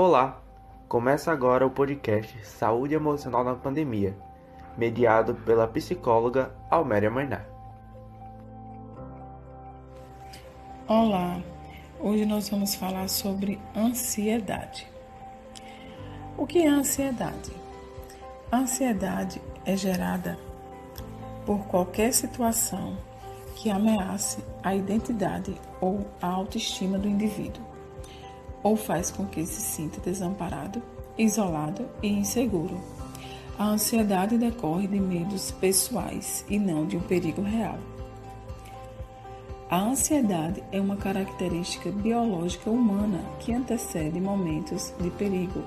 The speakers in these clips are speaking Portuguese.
Olá! Começa agora o podcast Saúde Emocional na Pandemia, mediado pela psicóloga Alméria Mainar. Olá! Hoje nós vamos falar sobre ansiedade. O que é ansiedade? Ansiedade é gerada por qualquer situação que ameace a identidade ou a autoestima do indivíduo ou faz com que se sinta desamparado, isolado e inseguro. A ansiedade decorre de medos pessoais e não de um perigo real. A ansiedade é uma característica biológica humana que antecede momentos de perigo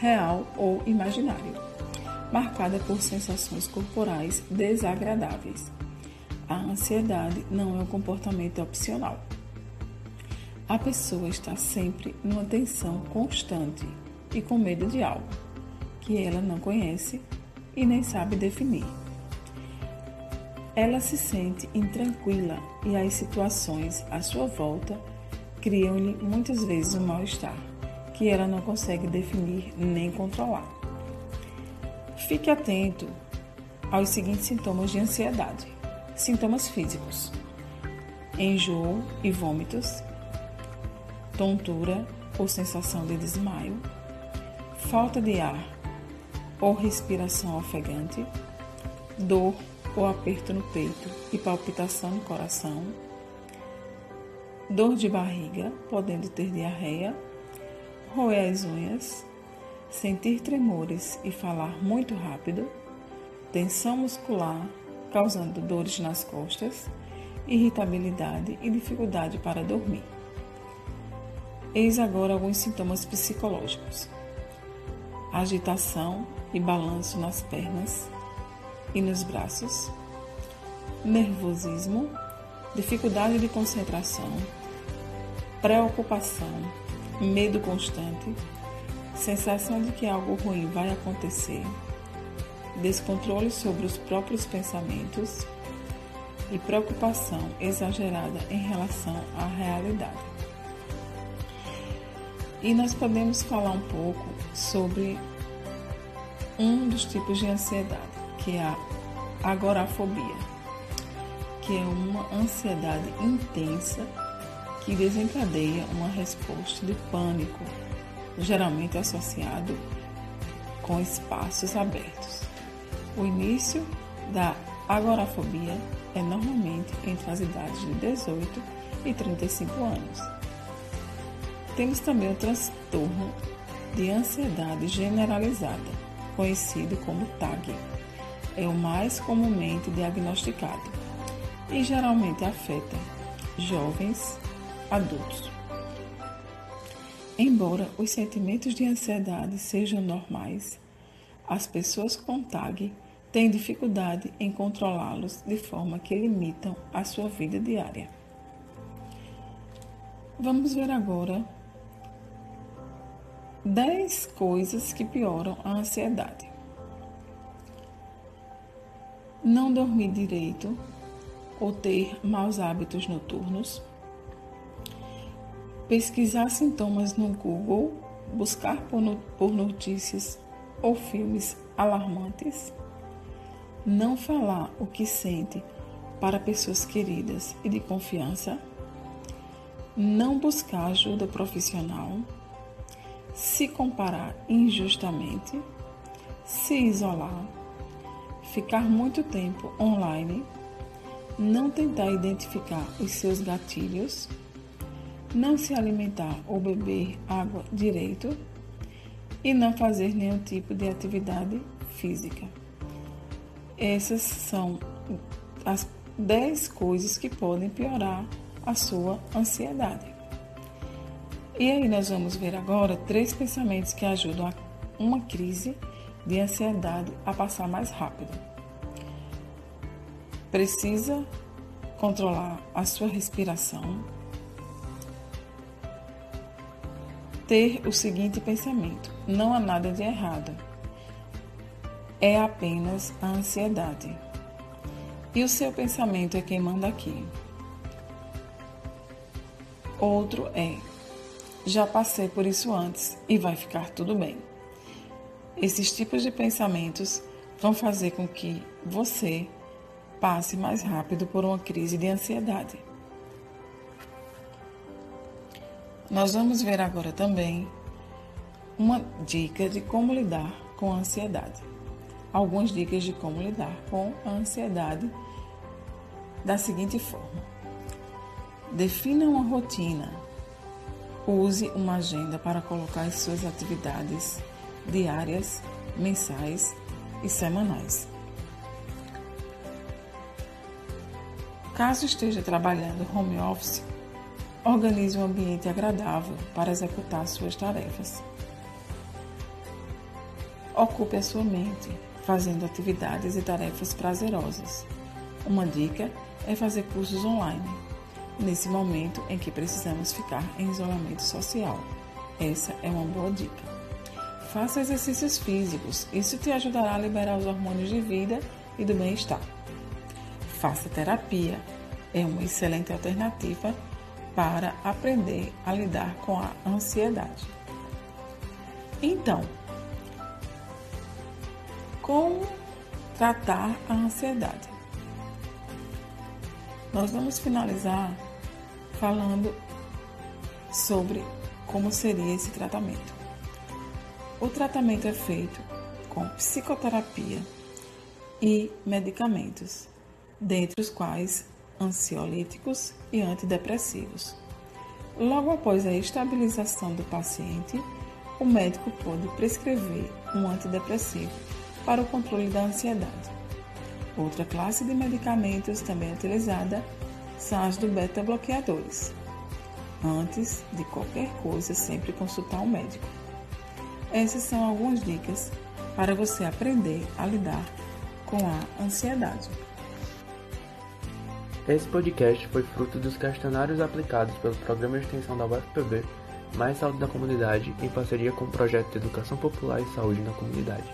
real ou imaginário, marcada por sensações corporais desagradáveis. A ansiedade não é um comportamento opcional. A pessoa está sempre numa tensão constante e com medo de algo que ela não conhece e nem sabe definir. Ela se sente intranquila e as situações à sua volta criam-lhe muitas vezes um mal-estar que ela não consegue definir nem controlar. Fique atento aos seguintes sintomas de ansiedade: sintomas físicos, enjoo e vômitos, tontura ou sensação de desmaio, falta de ar ou respiração ofegante, dor ou aperto no peito e palpitação no coração, dor de barriga, podendo ter diarreia, roer as unhas, sentir tremores e falar muito rápido, tensão muscular, causando dores nas costas, irritabilidade e dificuldade para dormir. Eis agora alguns sintomas psicológicos: agitação e balanço nas pernas e nos braços, nervosismo, dificuldade de concentração, preocupação, medo constante, sensação de que algo ruim vai acontecer, descontrole sobre os próprios pensamentos e preocupação exagerada em relação à realidade. E nós podemos falar um pouco sobre um dos tipos de ansiedade, que é a agorafobia, que é uma ansiedade intensa que desencadeia uma resposta de pânico, geralmente associado com espaços abertos. O início da agorafobia é normalmente entre as idades de 18 e 35 anos temos também o transtorno de ansiedade generalizada, conhecido como TAG. É o mais comumente diagnosticado e geralmente afeta jovens adultos. Embora os sentimentos de ansiedade sejam normais, as pessoas com TAG têm dificuldade em controlá-los de forma que limitam a sua vida diária. Vamos ver agora 10 coisas que pioram a ansiedade. Não dormir direito ou ter maus hábitos noturnos. Pesquisar sintomas no Google, buscar por notícias ou filmes alarmantes. Não falar o que sente para pessoas queridas e de confiança. Não buscar ajuda profissional se comparar injustamente, se isolar, ficar muito tempo online, não tentar identificar os seus gatilhos, não se alimentar ou beber água direito e não fazer nenhum tipo de atividade física. Essas são as 10 coisas que podem piorar a sua ansiedade. E aí nós vamos ver agora três pensamentos que ajudam a uma crise de ansiedade a passar mais rápido. Precisa controlar a sua respiração. Ter o seguinte pensamento: não há nada de errado. É apenas a ansiedade. E o seu pensamento é quem manda aqui. Outro é já passei por isso antes e vai ficar tudo bem. Esses tipos de pensamentos vão fazer com que você passe mais rápido por uma crise de ansiedade. Nós vamos ver agora também uma dica de como lidar com a ansiedade. Algumas dicas de como lidar com a ansiedade da seguinte forma: defina uma rotina. Use uma agenda para colocar as suas atividades diárias, mensais e semanais. Caso esteja trabalhando home office, Organize um ambiente agradável para executar suas tarefas. Ocupe a sua mente fazendo atividades e tarefas prazerosas. Uma dica é fazer cursos online, nesse momento em que precisamos ficar em isolamento social. Essa é uma boa dica. Faça exercícios físicos, isso te ajudará a liberar os hormônios de vida e do bem-estar. Faça terapia, é uma excelente alternativa para aprender a lidar com a ansiedade. Então, como tratar a ansiedade? Nós vamos finalizar falando sobre como seria esse tratamento. O tratamento é feito com psicoterapia e medicamentos, dentre os quais ansiolíticos e antidepressivos. Logo após a estabilização do paciente, o médico pode prescrever um antidepressivo para o controle da ansiedade. Outra classe de medicamentos também utilizada são as do beta-bloqueadores. Antes de qualquer coisa, sempre consultar um médico. Essas são algumas dicas para você aprender a lidar com a ansiedade. Esse podcast foi fruto dos questionários aplicados pelo Programa de Extensão da UFPB Mais Saúde da Comunidade em parceria com o Projeto de Educação Popular e Saúde na Comunidade.